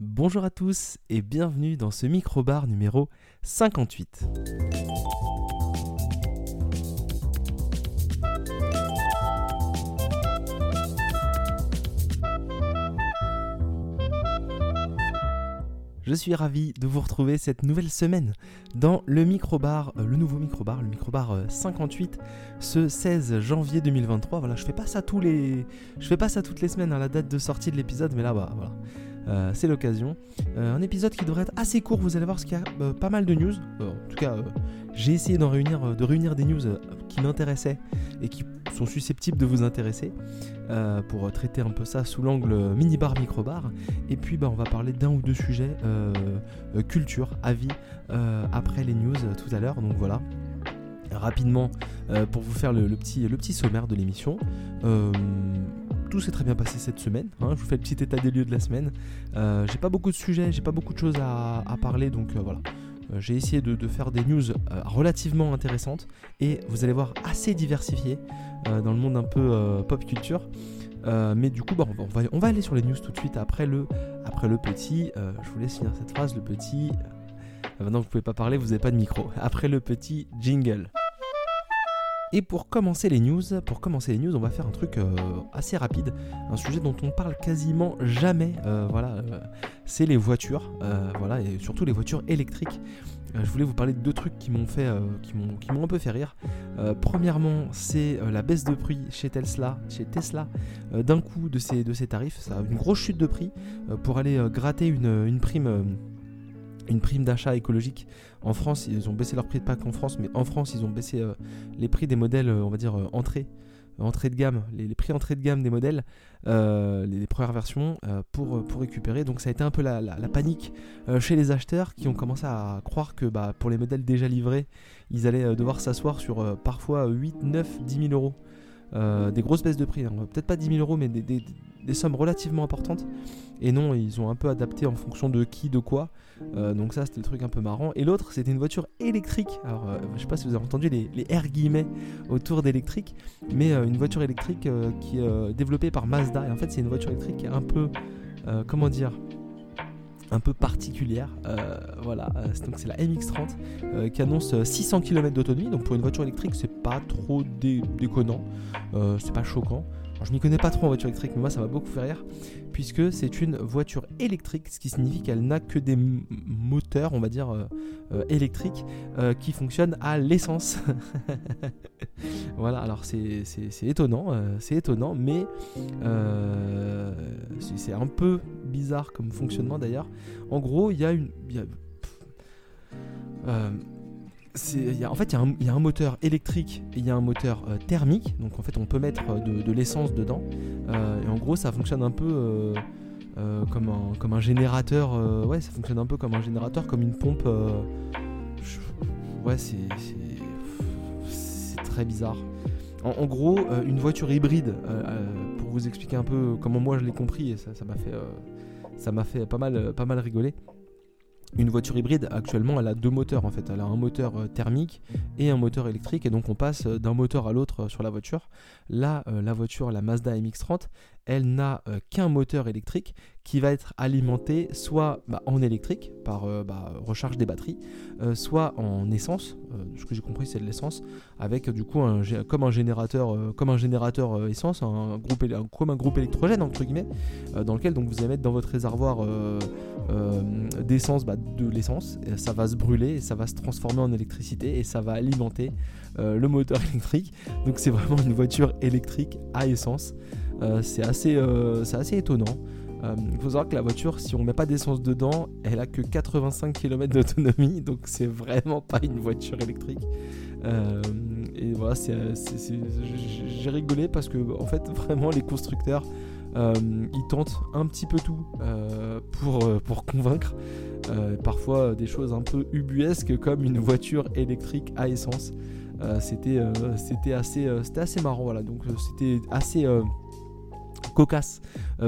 Bonjour à tous et bienvenue dans ce micro-bar numéro 58. Je suis ravi de vous retrouver cette nouvelle semaine dans le microbar, euh, le nouveau microbar, le microbar euh, 58, ce 16 janvier 2023. Voilà, je fais pas ça tous les, je fais pas ça toutes les semaines à la date de sortie de l'épisode, mais là, bah, voilà, euh, c'est l'occasion. Euh, un épisode qui devrait être assez court, vous allez voir, parce qu'il y a euh, pas mal de news. En tout cas, j'ai essayé d'en réunir, de réunir des news qui m'intéressaient et qui sont susceptibles de vous intéresser pour traiter un peu ça sous l'angle mini-bar, micro-bar. Et puis, bah, on va parler d'un ou deux sujets culture, avis, après les news tout à l'heure. Donc voilà rapidement pour vous faire le, petit, sommaire de l'émission. Tout s'est très bien passé cette semaine. hein, je vous fais le petit état des lieux de la semaine. Euh, j'ai pas beaucoup de sujets, j'ai pas beaucoup de choses à, parler, donc euh, voilà. Euh, j'ai essayé de, faire des news relativement intéressantes et vous allez voir assez diversifiées dans le monde un peu pop culture. Mais du coup, bah, on, va, aller sur les news tout de suite après le, après le petit. je vous laisse finir cette phrase, le petit. maintenant, vous pouvez pas parler, vous n'avez pas de micro. Après le petit jingle. Et pour commencer les news, pour commencer les news, on va faire un truc euh, assez rapide, un sujet dont on parle quasiment jamais. euh, voilà, euh, c'est les voitures, voilà, et surtout les voitures électriques. Je voulais vous parler de deux trucs qui m'ont fait, qui m'ont, qui m'ont un peu fait rire. Premièrement, c'est la baisse de prix chez Tesla, chez Tesla, d'un coup de ces, de tarifs. Ça une grosse chute de prix pour aller gratter une, une prime. une prime d'achat écologique. En France, ils ont baissé leur prix de pack en France, mais en France, ils ont baissé euh, les prix des modèles, euh, on va dire, euh, entrée, entrée de gamme, les, prix entrée de gamme des modèles, les, premières versions, pour, pour récupérer. Donc ça a été un peu la, la- panique chez les acheteurs qui ont commencé à croire que bah, pour les modèles déjà livrés, ils allaient devoir s'asseoir sur parfois 8, 9, 10 000 euros. Euh, des grosses baisses de prix, hein. peut-être pas 10 000 euros, mais des, sommes relativement importantes. Et non, ils ont un peu adapté en fonction de qui, de quoi. Euh, donc ça, c'était le truc un peu marrant. Et l'autre, c'était une voiture électrique. Alors, euh, je sais pas si vous avez entendu les, les R guillemets autour d'électrique, mais une voiture électrique qui est développée par Mazda. Et en fait, c'est une voiture électrique un peu, comment dire, un peu particulière. Euh, voilà, Euh, donc c'est la MX30 euh, qui annonce euh, 600 km d'autonomie. Donc pour une voiture électrique, c'est pas trop dé- déconnant, c'est pas choquant. Alors, je m'y connais pas trop en voiture électrique, mais moi ça m'a beaucoup fait rire, puisque c'est une voiture électrique, ce qui signifie qu'elle n'a que des moteurs, on va dire, euh, euh, électriques, euh, qui fonctionnent à l'essence. voilà, alors c'est étonnant, c'est étonnant, mais c'est un peu bizarre comme fonctionnement d'ailleurs. En gros, il y a une... en fait, il y, a un- moteur électrique et il y a un moteur euh, thermique. Donc, en fait, on peut mettre euh, de, l'essence dedans. Euh, et en gros, ça fonctionne un peu comme, un, comme un générateur. ouais, ça fonctionne un peu comme un générateur, comme une pompe. ouais, c'est très bizarre. En, gros, une voiture hybride, pour vous expliquer un peu comment moi je l'ai compris, et ça m'a fait, ça m'a fait pas mal, pas mal rigoler. Une voiture hybride, actuellement, elle a deux moteurs en fait. Elle a un moteur euh, thermique et un moteur électrique, et donc on passe euh, d'un moteur à l'autre euh, sur la voiture. Là, la voiture, la Mazda MX-30, elle n'a euh, qu'un moteur électrique qui va être alimenté soit bah, en électrique par euh, bah, recharge des batteries, euh, soit en essence. Ce que j'ai compris, c'est de l'essence avec du coup comme un générateur, comme un générateur essence, un groupe, comme un groupe électrogène entre guillemets, dans lequel donc vous allez mettre dans votre réservoir d'essence bah, de l'essence, ça va se brûler, et ça va se transformer en électricité et ça va alimenter le moteur électrique. Donc c'est vraiment une voiture électrique à essence. Euh, c'est assez, euh, assez étonnant. Euh, Il faut savoir que la voiture, si on met pas d'essence dedans, elle a que 85 km d'autonomie, donc c'est vraiment pas une voiture électrique. Et voilà, j'ai rigolé parce que en fait, vraiment, les constructeurs, ils tentent un petit peu tout pour, pour convaincre. Parfois des choses un peu ubuesques comme une voiture électrique à essence. C'était, assez, assez marrant, voilà. Donc c'était assez, cocasse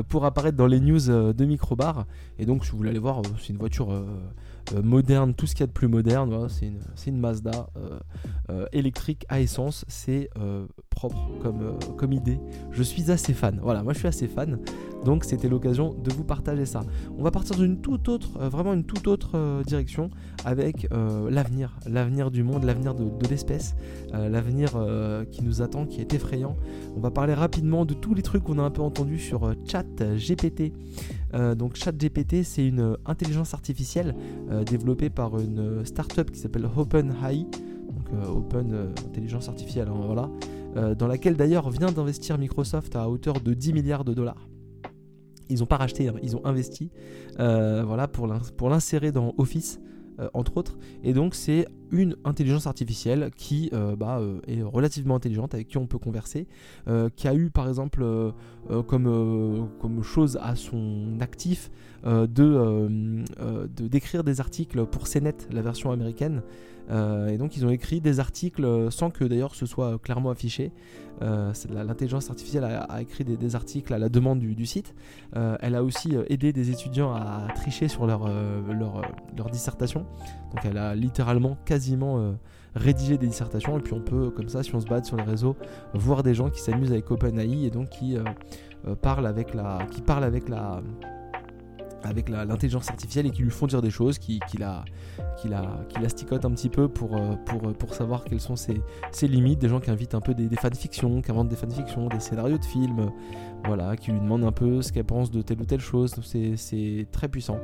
pour apparaître dans les news de Microbar. Et donc, si vous voulez aller voir, c'est une voiture moderne, tout ce qu'il y a de plus moderne. c'est une, une, Mazda électrique à essence. C'est propre comme, comme idée. Je suis assez fan. Voilà, moi je suis assez fan. Donc c'était l'occasion de vous partager ça. On va partir d'une toute autre, euh, vraiment une toute autre euh, direction avec euh, l'avenir, l'avenir du monde, l'avenir de, l'espèce, l'avenir qui nous attend, qui est effrayant. On va parler rapidement de tous les trucs qu'on a un peu entendus sur Chat GPT. Donc Chat GPT, c'est une intelligence artificielle développée par une startup qui s'appelle OpenAI. Donc Open Intelligence Artificielle, hein, voilà. dans laquelle d'ailleurs vient d'investir Microsoft à hauteur de 10 milliards de dollars ils n'ont pas racheté, hein, ils ont investi euh, voilà, pour l'insérer dans Office, euh, entre autres. Et donc c'est une intelligence artificielle qui euh, bah, est relativement intelligente, avec qui on peut converser, qui a eu par exemple comme, comme chose à son actif de d'écrire des articles pour CNET, la version américaine. Et donc ils ont écrit des articles sans que d'ailleurs ce soit clairement affiché. Euh, l'intelligence artificielle a, écrit des, articles à la demande du, site. Euh, elle a aussi euh, aidé des étudiants à tricher sur leur, dissertation. Donc elle a littéralement quasiment rédigé des dissertations. Et puis on peut, comme ça, si on se bat sur les réseaux, voir des gens qui s'amusent avec OpenAI et donc qui avec la, qui parlent avec la avec l'intelligence artificielle et qui lui font dire des choses, qui, qui, la, qui, la, qui la sticotent un petit peu pour, euh, pour, euh, pour savoir quelles sont ses, ses, limites. Des gens qui invitent un peu des, des fanfictions, qui inventent des fanfictions, des scénarios de films, voilà, qui lui demandent un peu ce qu'elle pense de telle ou telle chose. C'est très puissant.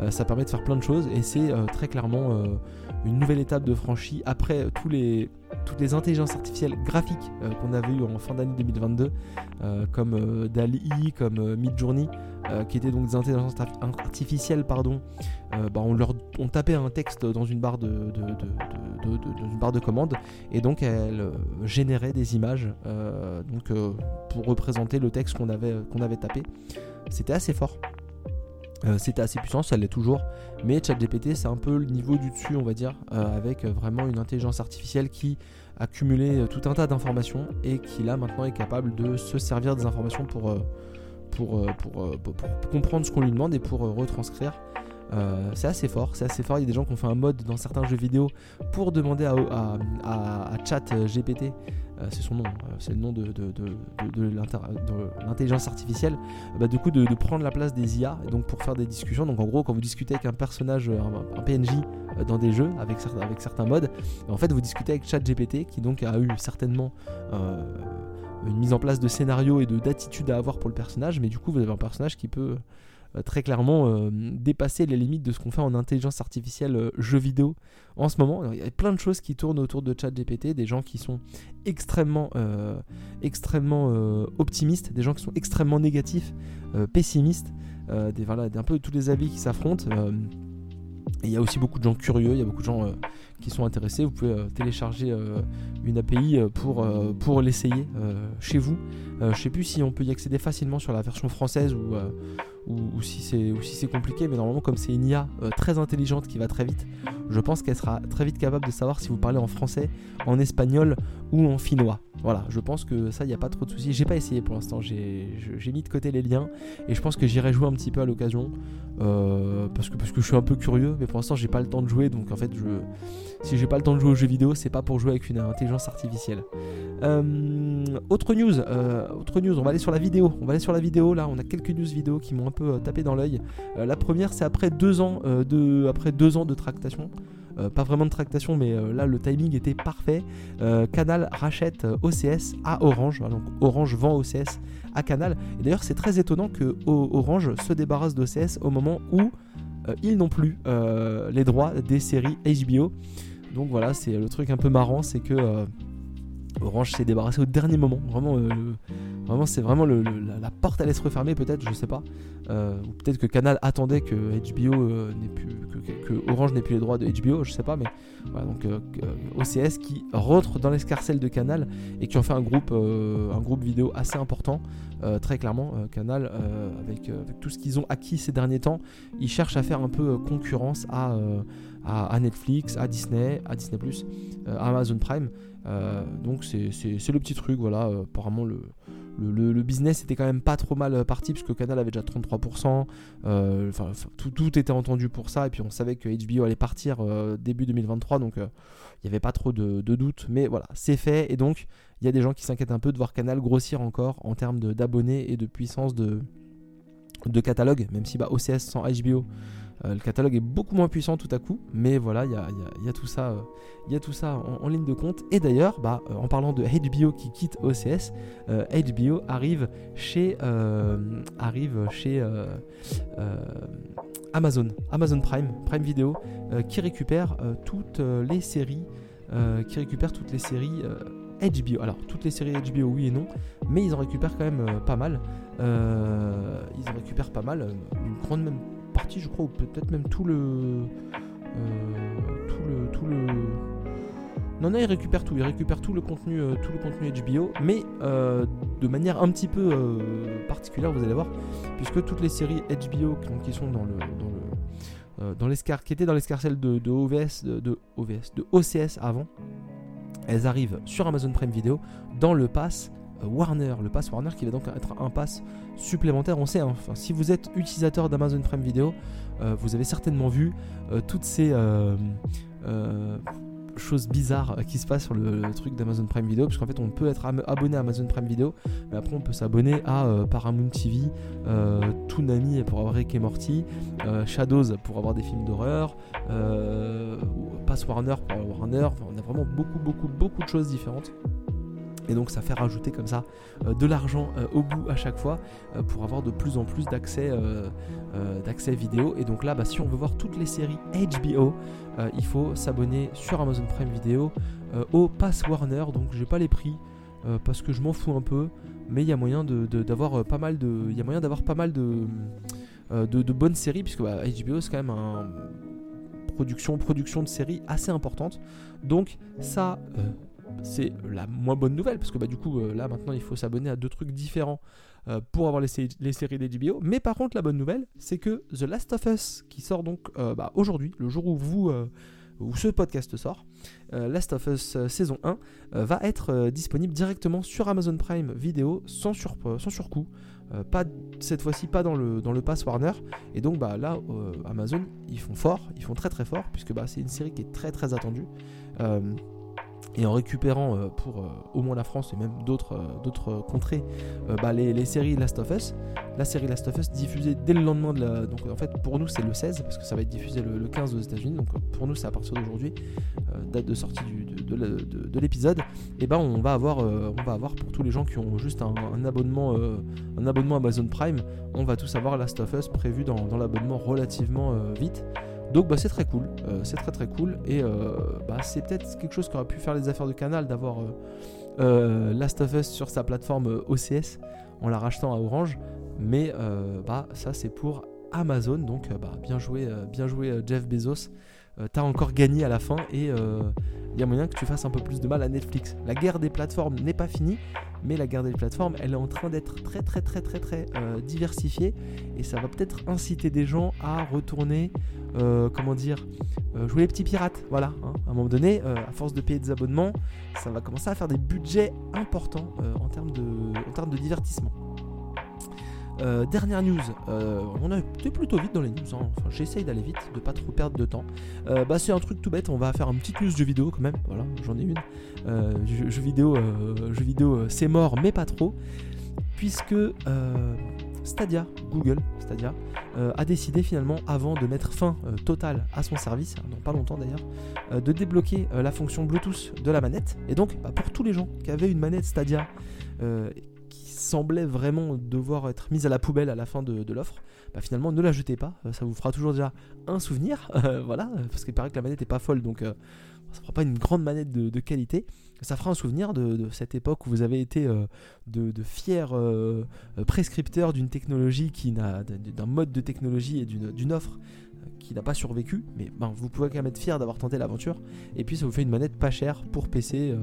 Euh, ça permet de faire plein de choses et c'est très clairement une nouvelle étape de franchie après tous les, toutes les intelligences artificielles graphiques qu'on avait eu en fin d'année 2022, comme DALI, comme Midjourney. Euh, qui étaient donc des intelligences artificielles, pardon, euh, bah, on leur on tapait un texte dans une barre de, une barre de commande et donc elle euh, générait des images donc pour représenter le texte qu'on avait avait tapé. C'était assez fort. c'était assez puissant, ça l'est toujours, mais ChatGPT c'est un peu le niveau du dessus, on va dire, avec vraiment une intelligence artificielle qui a cumulé tout un tas d'informations et qui là maintenant est capable de se servir des informations pour, euh, pour, pour, comprendre ce qu'on lui demande et pour euh, retranscrire. c'est assez fort, c'est assez fort. Il y a des gens qui ont fait un mode dans certains jeux vidéo pour demander à, à, Chat GPT, c'est son nom, c'est le nom de, l'intelligence artificielle, bah, du coup de, prendre la place des IA, et donc pour faire des discussions. Donc en gros, quand vous discutez avec un personnage, un, PNJ dans des jeux avec, avec certains modes, en fait vous discutez avec Chat GPT qui donc a eu certainement une mise en place de scénario et de d'attitude à avoir pour le personnage, mais du coup vous avez un personnage qui peut euh, très clairement euh, dépasser les limites de ce qu'on fait en intelligence artificielle euh, jeu vidéo en ce moment. il y a plein de choses qui tournent autour de ChatGPT, des gens qui sont extrêmement, extrêmement optimistes, des gens qui sont extrêmement négatifs, pessimistes, des, voilà, un peu tous les avis qui s'affrontent. Il y a aussi beaucoup de gens curieux, il y a beaucoup de gens qui sont intéressés, vous pouvez euh, télécharger euh, une API euh, pour, pour l'essayer chez vous. je sais plus si on peut y accéder facilement sur la version française ou, ou, si c'est compliqué, mais normalement comme c'est une IA très intelligente qui va très vite, je pense qu'elle sera très vite capable de savoir si vous parlez en français, en espagnol ou en finnois. Voilà, je pense que ça, il n'y a pas trop de soucis. J'ai pas essayé pour l'instant, j'ai mis de côté les liens et je pense que j'irai jouer un petit peu à l'occasion parce, que, parce que je suis un peu curieux, mais pour l'instant, j'ai pas le temps de jouer donc en fait, je, si j'ai pas le temps de jouer aux jeux vidéo, c'est pas pour jouer avec une intelligence artificielle. Euh, autre news, euh, autre news, on va aller sur la vidéo. On va aller sur la vidéo là, on a quelques news vidéo qui m'ont un peu euh, tapé dans l'œil. la première, c'est après deux ans de, après deux ans de tractation. Pas vraiment de tractation, mais là le timing était parfait. Canal rachète OCS à Orange, donc Orange vend OCS à Canal. Et d'ailleurs, c'est très étonnant que Orange se débarrasse d'OCS au moment où ils n'ont plus les droits des séries HBO. Donc voilà, c'est le truc un peu marrant, c'est que euh, Orange s'est débarrassé au dernier moment. Vraiment, euh, vraiment c'est vraiment la, porte allait se refermer peut-être, je sais pas. Euh, ou peut-être que Canal attendait que HBO n'ait plus, que, Orange n'ait plus les droits de HBO, je sais pas. Mais voilà, donc OCS qui rentre dans l'escarcelle de Canal et qui en fait un groupe, un groupe vidéo assez important. très clairement, Canal, avec, tout ce qu'ils ont acquis ces derniers temps, ils cherchent à faire un peu concurrence à à, Netflix, à Disney, à Disney euh, à Amazon Prime. Euh, donc c'est le petit truc, voilà. Euh, apparemment le, business était quand même pas trop mal parti puisque Canal avait déjà 33%. Enfin, tout, était entendu pour ça. Et puis on savait que HBO allait partir début 2023, donc il n'y avait pas trop de, de doute. Mais voilà, c'est fait. Et donc il y a des gens qui s'inquiètent un peu de voir Canal grossir encore en termes d'abonnés et de puissance de, de catalogue, même si bah, OCS sans HBO, euh, le catalogue est beaucoup moins puissant tout à coup, mais voilà, il y a, tout ça, y a tout ça euh, en, ligne de compte. Et d'ailleurs, bah, euh, en parlant de HBO qui quitte OCS, HBO arrive chez, arrive chez Amazon, Amazon Prime, Prime Video, qui récupère toutes les séries, qui récupère toutes les séries HBO. Alors, toutes les séries HBO, oui et non, mais ils en récupèrent quand même pas mal. ils en récupèrent pas mal, une grande même partie, je crois, ou peut-être même tout le, euh, tout le, tout le. Non, non, il récupère tout, il récupère tout le contenu, euh, tout le contenu HBO, mais euh, de manière un petit peu particulière, vous allez voir, puisque toutes les séries HBO qui sont dans le, dans le, dans l'escar, qui étaient dans l'escarcelle de, de OVS, de, de, OVS, de OCS avant, elles arrivent sur Amazon Prime Video dans le pass Warner, le pass Warner qui va donc être un pass supplémentaire. On sait, hein, enfin, si vous êtes utilisateur d'Amazon Prime Video, euh, vous avez certainement vu euh, toutes ces euh, choses bizarres qui se passent sur le, truc d'Amazon Prime Video, parce qu'en fait on peut être abonné à Amazon Prime Video, mais après on peut s'abonner à Paramount TV, Toonami pour avoir Rick et Morty, Shadows pour avoir des films d'horreur, Pass Warner pour avoir Warner, on a vraiment beaucoup beaucoup beaucoup de choses différentes. Et donc ça fait rajouter comme ça euh, de l'argent euh, au bout à chaque fois euh, pour avoir de plus en plus d'accès vidéo. Et donc là, bah, si on veut voir toutes les séries HBO, il faut s'abonner sur Amazon Prime Video au Pass Warner. Donc j'ai pas les prix parce que je m'en fous un peu, mais il y a moyen d'avoir pas mal de, il y a moyen d'avoir pas mal de, de, bonnes séries puisque bah, HBO c'est quand même un production production de séries assez importante. Donc ça c'est la moins bonne nouvelle parce que bah, du coup euh, là maintenant il faut s'abonner à deux trucs différents euh, pour avoir les, séries d'HBO. Mais par contre la bonne nouvelle c'est que The Last of Us qui sort donc euh, bah, aujourd'hui, le jour où vous ce podcast sort, Last of Us saison 1 va être disponible directement sur Amazon Prime Vidéo sans, sur, sans surcoût. pas cette fois-ci pas dans le dans pass Warner et donc bah là Amazon ils font fort ils font très très fort puisque bah c'est une série qui est très très attendue et en récupérant euh, pour euh, au moins la France et même d'autres euh, contrées bah, les, séries Last of Us, la série Last of Us diffusée dès le lendemain de la. Donc en fait pour nous c'est le 16 parce que ça va être diffusé le, 15 aux États-Unis. Donc pour nous c'est à partir d'aujourd'hui, date de sortie de, l'épisode. Et ben on va avoir on va avoir pour tous les gens qui ont juste un, abonnement un abonnement Amazon Prime, on va tous avoir Last of Us prévu dans, dans l'abonnement relativement vite. Donc bah, c'est très cool, euh, c'est très très cool. Et euh, bah, c'est peut-être quelque chose qui aurait pu faire les affaires de Canal d'avoir euh, Last of Us sur sa plateforme OCS en la rachetant à Orange, mais bah ça c'est pour Amazon. Donc bah, bien joué Jeff Bezos. T'as encore gagné à la fin et il y a moyen que tu fasses un peu plus de mal à Netflix. La guerre des plateformes n'est pas finie, mais la guerre des plateformes, elle est en train d'être très très très très très diversifiée et ça va peut-être inciter des gens à retourner euh, comment dire, euh, jouer les petits pirates. Voilà, hein. à un moment donné, euh, à force de payer des abonnements, ça va commencer à faire des budgets importants en termes de divertissement. Dernière news, on a été plutôt vite dans les news, hein. enfin j'essaye d'aller vite, de pas trop perdre de temps. bah c'est un truc tout bête, on va faire une petite news jeu vidéo quand même, voilà, j'en ai une. jeu, vidéo, vidéo c'est mort mais pas trop, puisque Stadia, Google Stadia, euh, a décidé finalement, avant de mettre fin euh, totale à son service, hein, dans pas longtemps d'ailleurs, euh, de débloquer la fonction Bluetooth de la manette. Et donc, bah, pour tous les gens qui avaient une manette Stadia semblait vraiment devoir être mise à la poubelle à la fin de, l'offre, bah, finalement ne la jetez pas, ça vous fera toujours déjà un souvenir, voilà, parce qu'il paraît que la manette n'est pas folle, donc ça fera pas une grande manette de, qualité. Ça fera un souvenir de, cette époque où vous avez été euh, de, fiers euh, prescripteurs d'une technologie qui n'a d'un mode de technologie et d'une offre euh, qui n'a pas survécu, mais ben, vous pouvez quand même être fier d'avoir tenté l'aventure. Et puis ça vous fait une manette pas chère pour PC,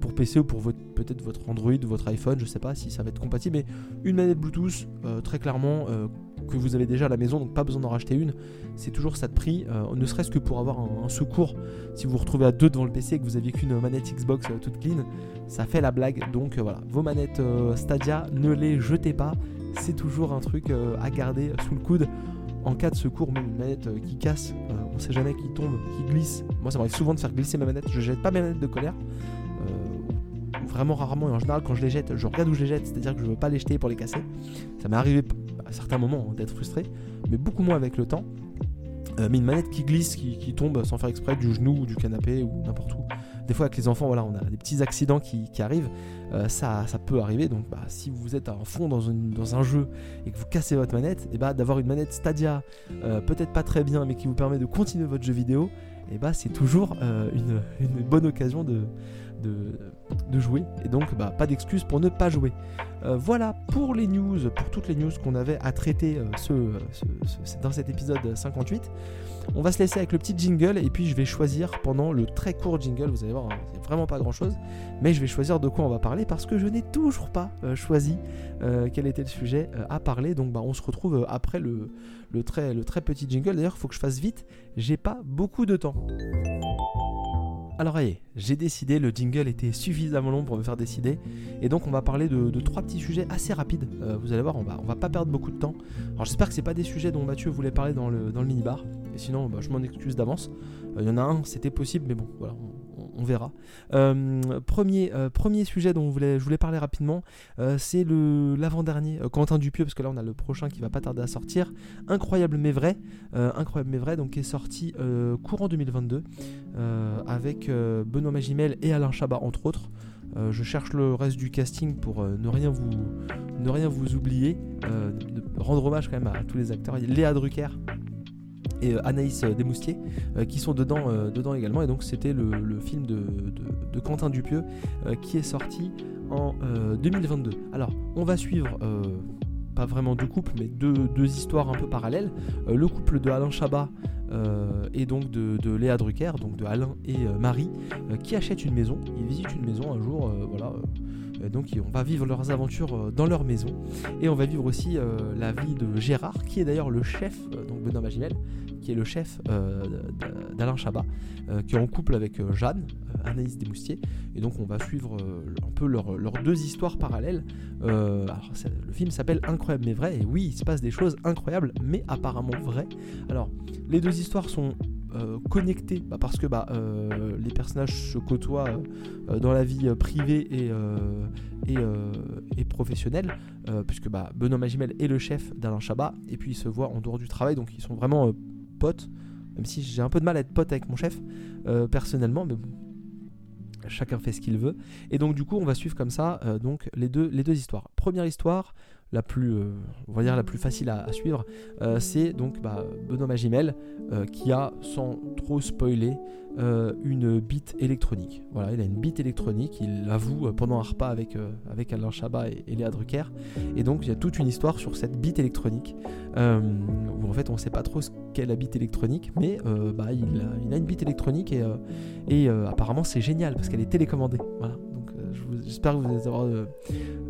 pour PC ou pour peut-être votre Android, votre iPhone, je sais pas si ça va être compatible, mais une manette Bluetooth très clairement que vous avez déjà à la maison, donc pas besoin d'en racheter une. C'est toujours ça de prix, ne serait-ce que pour avoir un, secours. Si vous vous retrouvez à deux devant le PC et que vous avez qu'une manette Xbox toute clean, ça fait la blague. Donc voilà, vos manettes Stadia, ne les jetez pas. C'est toujours un truc à garder sous le coude en cas de secours, même une manette qui casse, on sait jamais qui tombe, qui glisse. Moi, ça m'arrive souvent de faire glisser ma manette. Je jette pas mes manettes de colère vraiment rarement et en général quand je les jette, je regarde où je les jette, c'est-à-dire que je veux pas les jeter pour les casser. Ça m'est arrivé à certains moments hein, d'être frustré, mais beaucoup moins avec le temps. Euh, mais une manette qui glisse, qui, tombe sans faire exprès du genou ou du canapé ou n'importe où. Des fois avec les enfants, voilà, on a des petits accidents qui, arrivent. Euh, ça, ça peut arriver. Donc bah, si vous êtes à fond dans, dans, un jeu et que vous cassez votre manette, et bah, d'avoir une manette Stadia, euh, peut-être pas très bien, mais qui vous permet de continuer votre jeu vidéo, et bah, c'est toujours une, une, bonne occasion de, de, jouer. Et donc, bah, pas d'excuse pour ne pas jouer. Euh, voilà pour les news, pour toutes les news qu'on avait à traiter euh, ce, dans cet épisode 58. On va se laisser avec le petit jingle et puis je vais choisir pendant le très court jingle, vous allez voir, hein, c'est vraiment pas grand chose, mais je vais choisir de quoi on va parler parce que je n'ai toujours pas euh, choisi quel était le sujet à parler. Donc bah, on se retrouve après le, le, très, le très petit jingle. D'ailleurs, il faut que je fasse vite, j'ai pas beaucoup de temps. Alors allez, j'ai décidé, le jingle était suffisamment long pour me faire décider, et donc on va parler de, trois petits sujets assez rapides. Euh, vous allez voir, on va, pas perdre beaucoup de temps. Alors j'espère que c'est pas des sujets dont Mathieu voulait parler dans le, dans le minibar, et sinon bah, je m'en excuse d'avance. Euh, il y en a un, c'était possible, mais bon, voilà, verra. Euh, premier, euh, premier sujet dont je voulais parler rapidement, euh, c'est l'avant-dernier, Quentin Dupieux, parce que là on a le prochain qui va pas tarder à sortir. Incroyable mais vrai, incroyable mais vrai, donc qui est sorti courant 2022 avec Benoît Magimel et Alain Chabat entre autres. je cherche le reste du casting pour ne, rien vous, oublier, rendre hommage quand même à, tous les acteurs. Léa Drucker, et euh, Anaïs euh, Desmoustiers euh, qui sont dedans, également. Et donc c'était le, film de, Quentin Dupieux qui est sorti en 2022. Alors on va suivre pas vraiment deux couples, mais deux, histoires un peu parallèles. le couple de Alain Chabat et donc de, Léa Drucker, donc de Alain et Marie, qui achètent une maison. Ils visitent une maison un jour, voilà. Donc on va vivre leurs aventures dans leur maison. Et on va vivre aussi la vie de Gérard, qui est d'ailleurs le chef, donc Benoît Magimel, qui est le chef euh, d'Alain Chabat, euh, qui est en couple avec euh, Jeanne, Anaïs Desmoustiers. Et donc on va suivre un peu leurs deux histoires parallèles. le film s'appelle Incroyable mais vrai, et oui, il se passe des choses incroyables, mais apparemment vraies. Alors, les deux histoires sont connectées bah, parce que bah, les personnages se côtoient dans la vie privée et, et, professionnelle, puisque bah, Benoît Magimel est le chef d'Alain Chabat, et puis ils se voient en dehors du travail, donc ils sont vraiment pote, même si j'ai un peu de mal à être pote avec mon chef euh, personnellement, mais chacun fait ce qu'il veut. Et donc du coup, on va suivre comme ça euh, donc les deux, les deux histoires. Première histoire, la plus, euh, facile à, suivre, c'est donc bah, Benoît Magimel qui a, sans trop spoiler, une bite électronique. Voilà, il a une bite électronique, il l'avoue pendant un repas avec, Alain Chabat et, Léa Drucker. Et donc il y a toute une histoire sur cette bite électronique où en fait on ne sait pas trop ce qu'est la bite électronique, mais bah, il, a, une bite électronique et, apparemment c'est génial parce qu'elle est télécommandée. J'espère que vous allez avoir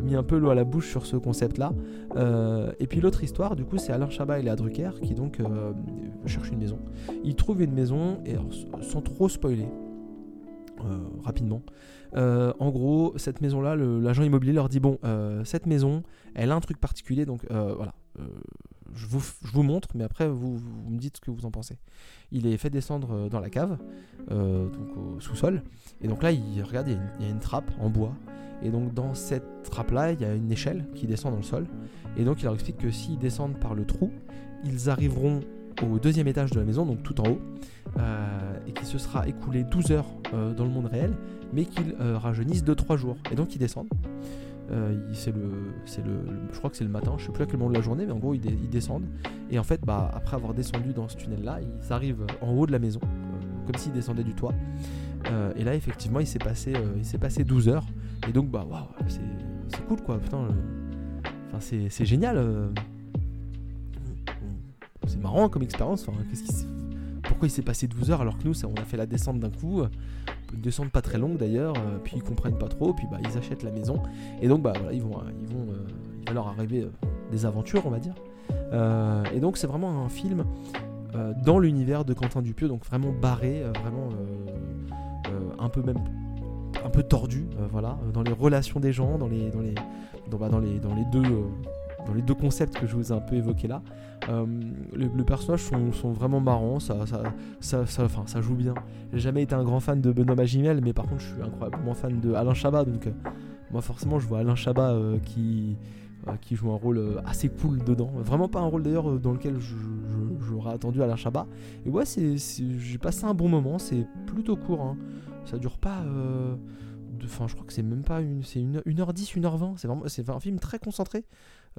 mis un peu l'eau à la bouche sur ce concept-là. Euh, et puis l'autre histoire, du coup, c'est Alain Chabat et Léa Drucker qui donc euh, cherchent une maison. Ils trouvent une maison, et sans trop spoiler, euh, rapidement. en gros, cette maison-là, l'agent immobilier leur dit bon, cette maison, elle a un truc particulier, donc voilà. Je vous, montre, mais après vous, me dites ce que vous en pensez. Il est fait descendre dans la cave, donc au sous-sol, et donc là il regarde, il y, a une trappe en bois et donc dans cette trappe-là, il y a une échelle qui descend dans le sol. Et donc il leur explique que s'ils descendent par le trou, ils arriveront au deuxième étage de la maison, donc tout en haut, euh, et qu'il se sera écoulé 12 heures euh, dans le monde réel, mais qu'ils euh, rajeunissent de 3 jours. Et donc ils descendent. C'est le, c'est le, je crois que c'est le matin, je sais plus à quel moment de la journée, mais en gros ils, descendent. Et en fait, bah, après avoir descendu dans ce tunnel-là, ils arrivent en haut de la maison, comme s'ils descendaient du toit. et là, effectivement, il s'est passé, il s'est passé 12 heures. Et donc, bah, waouh, c'est cool quoi, putain. Enfin, c'est génial. Euh. C'est marrant comme expérience. Pourquoi il s'est passé 12 heures alors que nous, on a fait la descente d'un coup Une descente pas très longue d'ailleurs, euh, puis ils comprennent pas trop, puis bah, ils achètent la maison. Et donc, bah, voilà, ils vont, ils vont, il va leur arriver des aventures, on va dire. et donc c'est vraiment un film dans l'univers de Quentin Dupieux, donc vraiment barré, vraiment un peu même un peu tordu, voilà, dans les relations des gens, dans les dans les dans, bah, dans les dans les deux dans les deux concepts que je vous ai un peu évoqués là. Euh, les, personnages sont, vraiment marrants, ça, ça, ça, enfin, ça joue bien. J'ai jamais été un grand fan de Benoît Magimel, mais par contre, je suis incroyablement fan de Alain Chabat, donc euh, moi, forcément, je vois Alain Chabat euh, qui, qui joue un rôle assez cool dedans. Vraiment pas un rôle d'ailleurs dans lequel j'aurais attendu Alain Chabat. Et ouais, j'ai passé un bon moment, c'est plutôt court, hein. ça dure pas. Enfin, je crois que c'est même pas une. C'est 1h10, 1h20. C'est vraiment. C'est un film très concentré.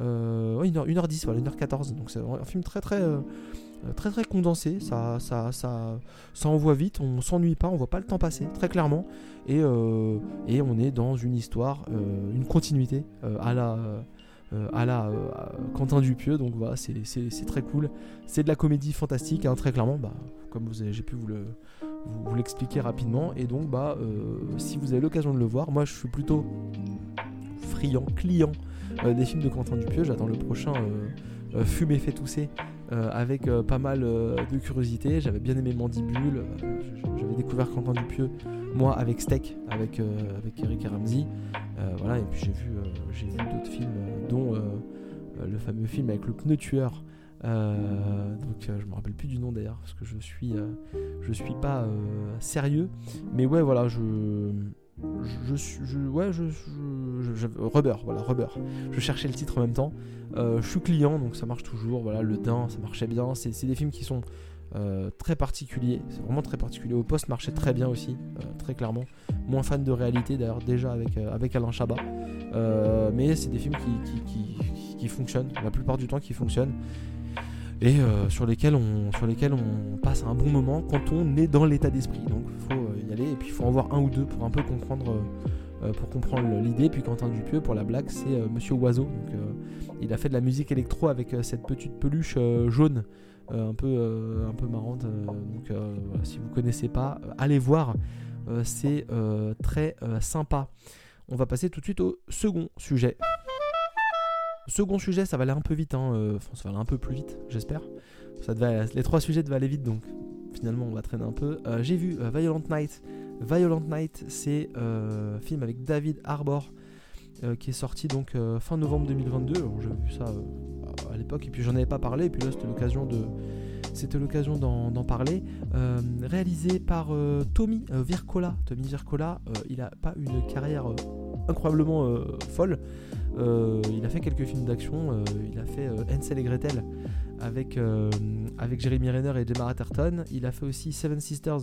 Euh, 1h, 1h10, voilà, 1h14. Donc c'est un film très très euh, très très condensé. Ça, ça, ça, ça envoie vite, on s'ennuie pas, on voit pas le temps passer, très clairement. Et, euh, et on est dans une histoire, euh, une continuité à la. à la Quentin Dupieux, donc voilà, c'est très cool. C'est de la comédie fantastique, hein, très clairement, bah, comme j'ai pu vous le, vous, l'expliquer rapidement. Et donc, bah, si vous avez l'occasion de le voir, moi je suis plutôt friand, client euh, des films de Quentin Dupieux. J'attends le prochain euh, euh, Fumer fait tousser avec pas mal de curiosité. J'avais bien aimé Mandibule. J'avais découvert Quentin Dupieux, moi, avec Steak, avec, avec Eric et Ramsey. voilà, et puis j'ai vu, j'ai vu d'autres films, dont le fameux film avec le pneu tueur. donc je me rappelle plus du nom d'ailleurs parce que je suis je suis pas sérieux mais ouais voilà je je suis. Je, ouais, je, je, Rubber, voilà, Rubber. Je cherchais le titre en même temps. Euh, je suis client, donc ça marche toujours. Voilà, Le Dain, ça marchait bien. C'est des films qui sont euh, très particuliers. C'est vraiment très particulier. Au poste marchait très bien aussi, euh, très clairement. Moins fan de réalité d'ailleurs, déjà avec, Alain Chabat. mais c'est des films qui, fonctionnent, la plupart du temps qui fonctionnent. Et sur, lesquels on, sur lesquels on passe un bon moment quand on est dans l'état d'esprit. Donc et puis il faut en voir un ou deux pour un peu comprendre euh, euh, pour comprendre l'idée. Puis Quentin Dupieux, pour la blague, c'est euh, Monsieur Oiseau. Donc, il a fait de la musique électro avec cette petite peluche jaune, un, peu, un peu marrante. donc si vous connaissez pas, allez voir. c'est très sympa. On va passer tout de suite au second sujet. Second sujet, ça va aller un peu vite, hein, enfin ça va aller un peu plus vite, j'espère. Les trois sujets devaient aller vite, donc finalement on va traîner un peu. Euh, j'ai vu euh, Violent Night. Violent Night, c'est un euh, film avec David Arbor qui est sorti donc fin novembre 2022. J'avais vu ça à l'époque et puis j'en avais pas parlé et puis là c'était l'occasion de c'était l'occasion d'en parler. réalisé par Tommy Vircola. Tommy Vircola, il a pas une carrière incroyablement folle. il a fait quelques films d'action. il a fait Hansel et Gretel avec, euh, Jeremy Renner et Gemma Atherton. Il a fait aussi Seven Sisters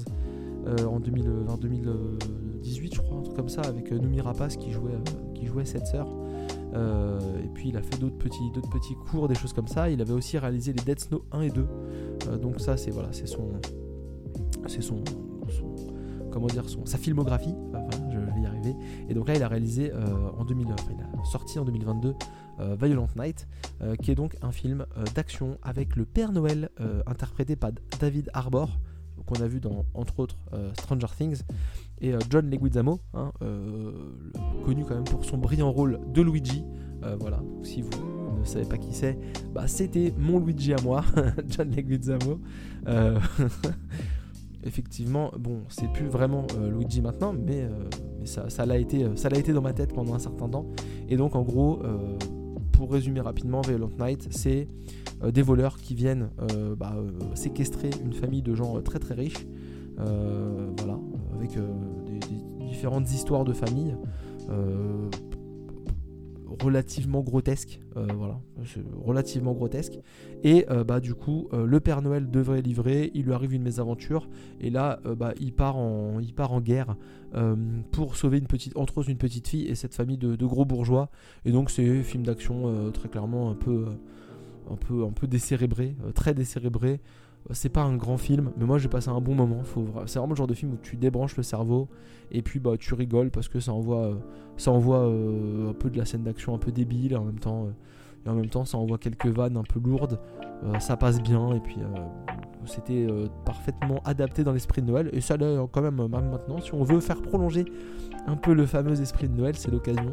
euh, en 2018, je crois, un truc comme ça, avec euh, Noumi Rapace qui jouait, qui jouait cette sœur. et puis il a fait d'autres petits, d'autres petits cours, des choses comme ça. Il avait aussi réalisé les Dead Snow 1 et 2. donc ça, c'est voilà, c'est son, c'est son, comment dire, son, sa filmographie. je vais y arriver. Et donc là, il a réalisé en 2000, il a sorti en 2022 euh, Violent Night, euh, qui est donc un film euh, d'action avec le Père Noël interprété par David Arbor, qu'on a vu dans entre autres Stranger Things, et John Leguizamo, hein, connu quand même pour son brillant rôle de Luigi. voilà, si vous ne savez pas qui c'est, bah, c'était mon Luigi à moi, John Leguizamo. effectivement, bon, c'est plus vraiment Luigi maintenant, mais, ça, l'a été, ça l'a été dans ma tête pendant un certain temps. Et donc, en gros, pour résumer rapidement, Violent Night, c'est euh, des voleurs qui viennent euh, bah, euh, séquestrer une famille de gens très très riches, voilà, avec différentes histoires de famille relativement grotesques, voilà, relativement grotesque. Et bah du coup, le Père Noël devrait livrer, il lui arrive une mésaventure, et là, bah, il part en, guerre euh, pour sauver une petite, entre autres une petite fille et cette famille de, gros bourgeois. Et donc c'est un film d'action euh, très clairement un peu, un peu, un peu décérébré, euh, très décérébré. C'est pas un grand film, mais moi j'ai passé un bon moment. C'est vraiment le genre de film où tu débranches le cerveau et puis bah tu rigoles parce que ça envoie, ça envoie un peu de la scène d'action un peu débile et en même temps temps ça envoie quelques vannes un peu lourdes, ça passe bien et puis c'était euh, parfaitement adapté dans l'esprit de Noël et ça l'est quand même, maintenant. Si on veut faire prolonger un peu le fameux esprit de Noël, c'est l'occasion.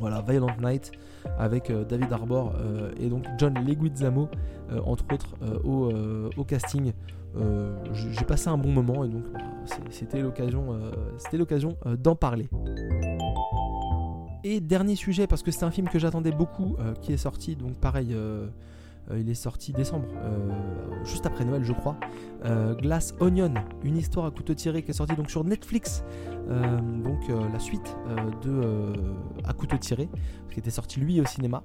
Voilà, Violent Night avec David Arbor et donc John Leguizamo, entre autres, au, au, casting. J'ai passé un bon moment et donc c'était l'occasion, c'était l'occasion d'en parler. Et dernier sujet, parce que c'est un film que j'attendais beaucoup, qui est sorti, donc pareil, euh, il est sorti décembre, euh, juste après Noël, je crois. Euh, Glass Onion, une histoire à couteau tiré qui est sortie donc sur Netflix. donc la suite de à couteau tiré, qui était sorti lui au cinéma,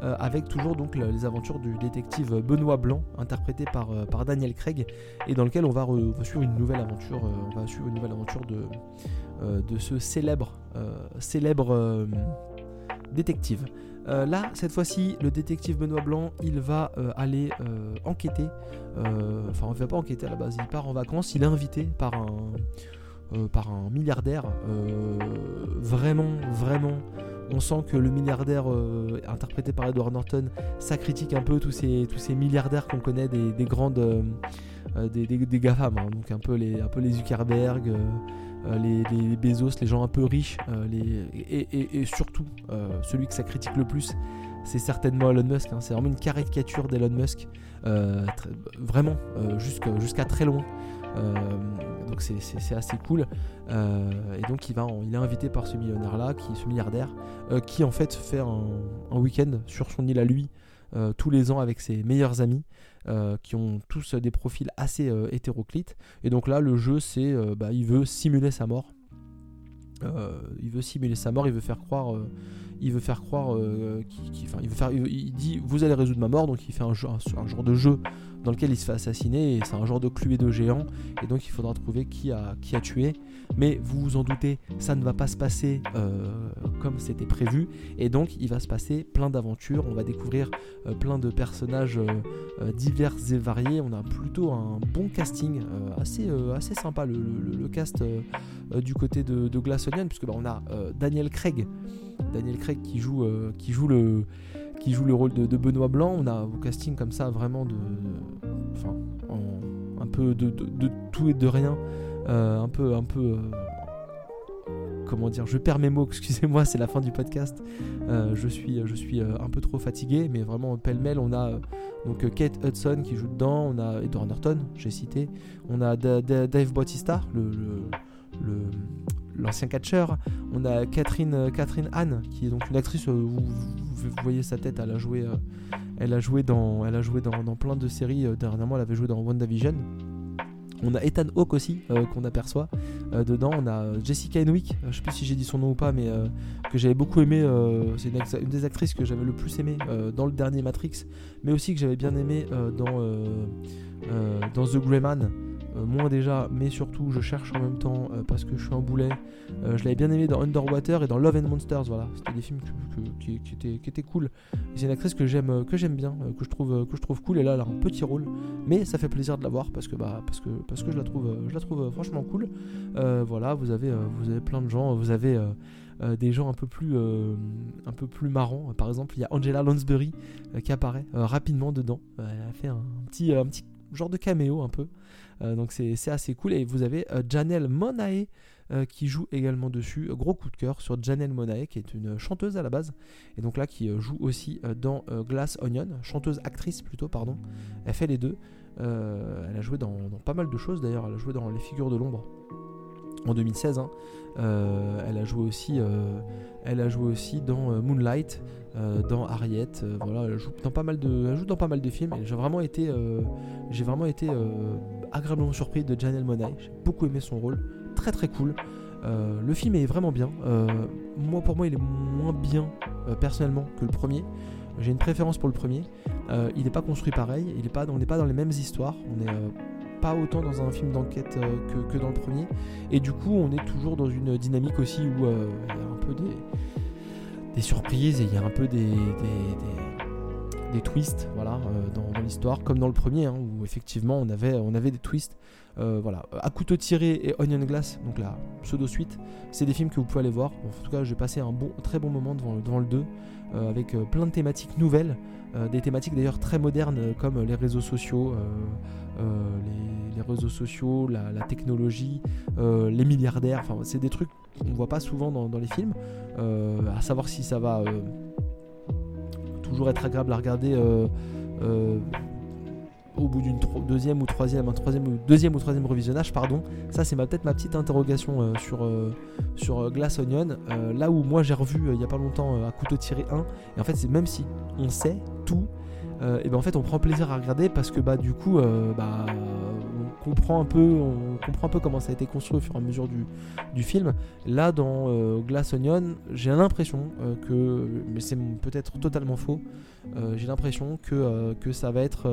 avec toujours donc les aventures du détective Benoît Blanc, interprété par, Daniel Craig, et dans lequel on va, suivre une nouvelle aventure. on va suivre une nouvelle aventure de, de ce célèbre, célèbre détective. Euh, là, cette fois-ci, le détective Benoît Blanc, il va euh, aller euh, enquêter. Enfin, on ne va pas enquêter à la base. Il part en vacances. Il est invité par un, milliardaire. vraiment, vraiment. On sent que le milliardaire interprété par Edward Norton, ça critique un peu tous ces, milliardaires qu'on connaît des, grandes. des, des, GAFAM, hein. donc un peu les, un peu les Zuckerberg, euh, les, Bezos, les gens un peu riches, euh, et, surtout euh, celui que ça critique le plus, c'est certainement Elon Musk. Hein. c'est vraiment une caricature d'Elon Musk, vraiment jusqu'à très loin. donc c'est assez cool. et donc il, est invité par ce millionnaire-là, qui, ce milliardaire, qui en fait fait un week-end sur son île à lui, tous les ans avec ses meilleurs amis. Euh, qui ont tous des profils assez euh, hétéroclites. Et donc là, le jeu, c'est euh, bah, il veut simuler sa mort. il veut simuler sa mort, il veut faire croire, il veut faire croire, qu'il, il veut faire, il, dit vous allez résoudre ma mort, donc il fait un, genre de jeu dans lequel il se fait assassiner et c'est un genre de de géant et donc il faudra trouver qui a, tué. Mais vous vous en doutez, ça ne va pas se passer euh, comme c'était prévu et donc il va se passer plein d'aventures. On va découvrir euh, plein de personnages euh, divers et variés. On a plutôt un bon casting, assez, assez sympa le, cast du côté de, de Glass Onion puisque bah, on a Daniel Craig, Daniel Craig qui joue, qui joue le qui joue le rôle de, Benoît Blanc. On a au casting comme ça vraiment de, enfin, un peu de, tout et de rien, euh, un peu, un peu. Euh, comment dire, je perds mes mots, excusez-moi, c'est la fin du podcast. Euh, je suis, un peu trop fatigué, mais vraiment pêle-mêle, on a donc Kate Hudson qui joue dedans, on a Edward Norton, j'ai cité, on a Dave Bautista, le l'ancien catcheur. On a Catherine, euh, Catherine Anne, qui est donc une actrice, euh, vous, voyez sa tête, elle a joué, euh, elle a joué, dans, elle a joué dans, plein de séries. dernièrement, elle avait joué dans WandaVision. On a Ethan Hawke aussi, qu'on aperçoit dedans. On a Jessica Henwick, je sais plus si j'ai dit son nom ou pas, mais que j'avais beaucoup aimé. c'est une, des actrices que j'avais le plus aimé dans le dernier Matrix, mais aussi que j'avais bien aimé dans, dans The Grey Man. Euh, moins déjà, mais surtout je cherche en même temps euh, parce que je suis un boulet. Euh, je l'avais bien aimé dans Underwater et dans Love and Monsters, voilà. C'était des films qui, étaient, qui, étaient, cool. C'est une actrice que j'aime que j'aime bien, que je trouve que je trouve cool et là elle a un petit rôle, mais ça fait plaisir de la voir parce que bah parce que parce que je la trouve je la trouve franchement cool. voilà, vous avez vous avez plein de gens, vous avez des gens un peu plus un peu plus marrants. Par exemple, il y a Angela Lansbury qui apparaît rapidement dedans. elle a fait un petit un petit genre de caméo un peu. Euh, donc c'est assez cool. Et vous avez euh, Janelle Monae euh, qui joue également dessus. Gros coup de cœur sur Janelle Monae qui est une chanteuse à la base. Et donc là qui joue aussi dans Glass Onion, chanteuse actrice plutôt, pardon. Elle fait les deux. elle a joué dans, pas mal de choses d'ailleurs. Elle a joué dans Les Figures de l'ombre en 2016. Hein. elle a joué aussi, elle a joué aussi dans Moonlight. Dans Harriet. Voilà, elle joue dans pas mal de, joue dans pas mal de films. J'ai vraiment été, j'ai vraiment été agréablement surpris de Janelle Monáe. J'ai beaucoup aimé son rôle, très très cool. le film est vraiment bien. moi, pour moi, il est moins bien personnellement que le premier. J'ai une préférence pour le premier. il n'est pas construit pareil. Il pas, on n'est pas dans les mêmes histoires. On n'est pas autant dans un film d'enquête que, que, dans le premier. Et du coup, on est toujours dans une dynamique aussi où il y a un peu des des surprises et il y a un peu des, twists voilà, euh, dans, l'histoire, comme dans le premier, hein, où effectivement on avait, on avait des twists. Euh, voilà, à couteau tiré et Onion Glass, donc la pseudo suite, c'est des films que vous pouvez aller voir. en tout cas, j'ai passé un bon, très bon moment devant, devant le 2, euh, avec plein de thématiques nouvelles, des thématiques d'ailleurs très modernes comme les réseaux sociaux, les, réseaux sociaux, la, technologie, les milliardaires. Enfin, c'est des trucs qu'on ne voit pas souvent dans les films. à savoir si ça va toujours être agréable à regarder au bout d'une deuxième ou troisième, un troisième ou deuxième ou troisième revisionnage, pardon. Ça, c'est peut-être ma petite interrogation euh, sur, euh, sur euh, Glass Onion. là où moi j'ai revu il y a pas longtemps à couteau tiré 1, et en fait, c'est même si on sait tout, et ben en fait, on prend plaisir à regarder parce que bah du coup, bah on comprend un peu comment ça a été construit au fur et à mesure du, film. Là, dans Glass Onion, j'ai l'impression que, mais c'est peut-être totalement faux, j'ai l'impression que, ça va être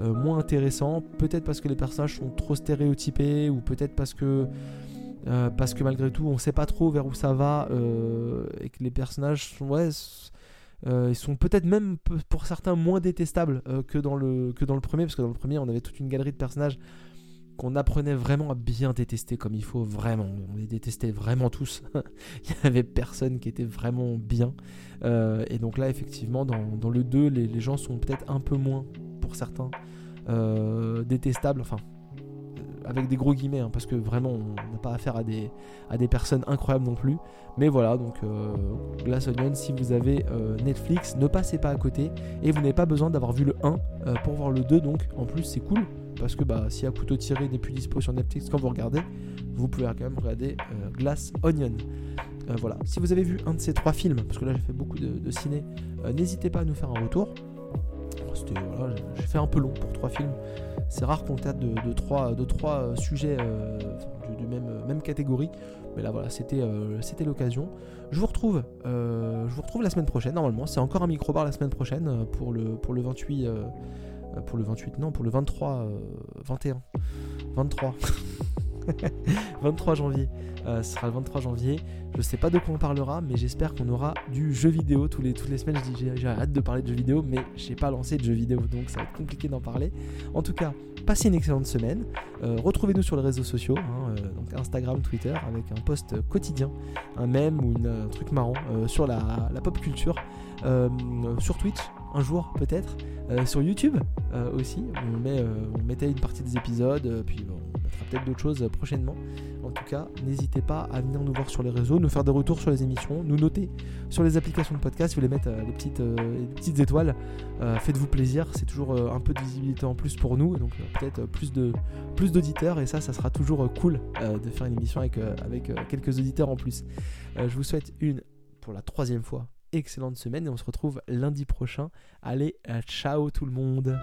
euh, moins intéressant. Peut-être parce que les personnages sont trop stéréotypés ou peut-être parce que euh, malgré tout on sait pas trop vers où ça va euh, et que les personnages sont ouais ils sont peut-être même pour certains moins détestables que dans le que dans le premier parce que dans le premier on avait toute une galerie de personnages qu'on apprenait vraiment à bien détester comme il faut, vraiment. On les détestait vraiment tous. il n'y avait personne qui était vraiment bien. et donc là, effectivement, dans, le 2, les, les gens sont peut-être un peu moins certains, euh, détestables, enfin, euh, avec des gros guillemets, hein, parce que vraiment on n'a pas affaire à des, personnes incroyables non plus. Mais voilà, donc euh, Glass Onion, si vous avez Netflix, ne passez pas à côté et vous n'avez pas besoin d'avoir vu le 1 pour voir le 2. Donc en plus, c'est cool parce que bah, si à couteau tiré n'est plus dispo sur Netflix quand vous regardez, vous pouvez quand même regarder Glass Onion. voilà, si vous avez vu un de ces trois films, parce que là j'ai fait beaucoup de, ciné, n'hésitez pas à nous faire un retour j'ai fait un peu long pour trois films. C'est rare qu'on tâte de, trois, de trois euh, sujets euh, même, euh, même catégorie. Mais là voilà, c'était l'occasion. Je vous retrouve je vous retrouve la semaine prochaine normalement. C'est encore un micro-bar la semaine prochaine pour le, pour le 28 pour le 28 non, pour le 23 21 23 23 janvier. Euh, ce sera le 23 janvier. Je sais pas de quoi on parlera, mais j'espère qu'on aura du jeu vidéo tous les, toutes les semaines. Je dis j'ai hâte de parler de jeux vidéo, mais j'ai pas lancé de jeux vidéo, donc ça va être compliqué d'en parler. En tout cas, passez une excellente semaine. Euh, retrouvez-nous sur les réseaux sociaux, hein, euh, donc Instagram, Twitter, avec un post quotidien, un mème ou un truc marrant sur la, la, pop culture, sur Twitch un jour peut-être, sur YouTube aussi. On, met, on mettait une partie des épisodes, puis on mettra peut-être d'autres choses prochainement. En tout cas, n'hésitez pas à venir nous voir sur les réseaux, nous faire des retours sur les émissions, nous noter sur les applications de podcast, si vous voulez mettre euh, les, petites, euh, petites étoiles. Euh, faites-vous plaisir, c'est toujours un peu de visibilité en plus pour nous, donc peut-être plus de plus d'auditeurs et ça, ça sera toujours cool de faire une émission avec, avec quelques auditeurs en plus. je vous souhaite une, pour la troisième fois, excellente semaine et on se retrouve lundi prochain. Allez, ciao tout le monde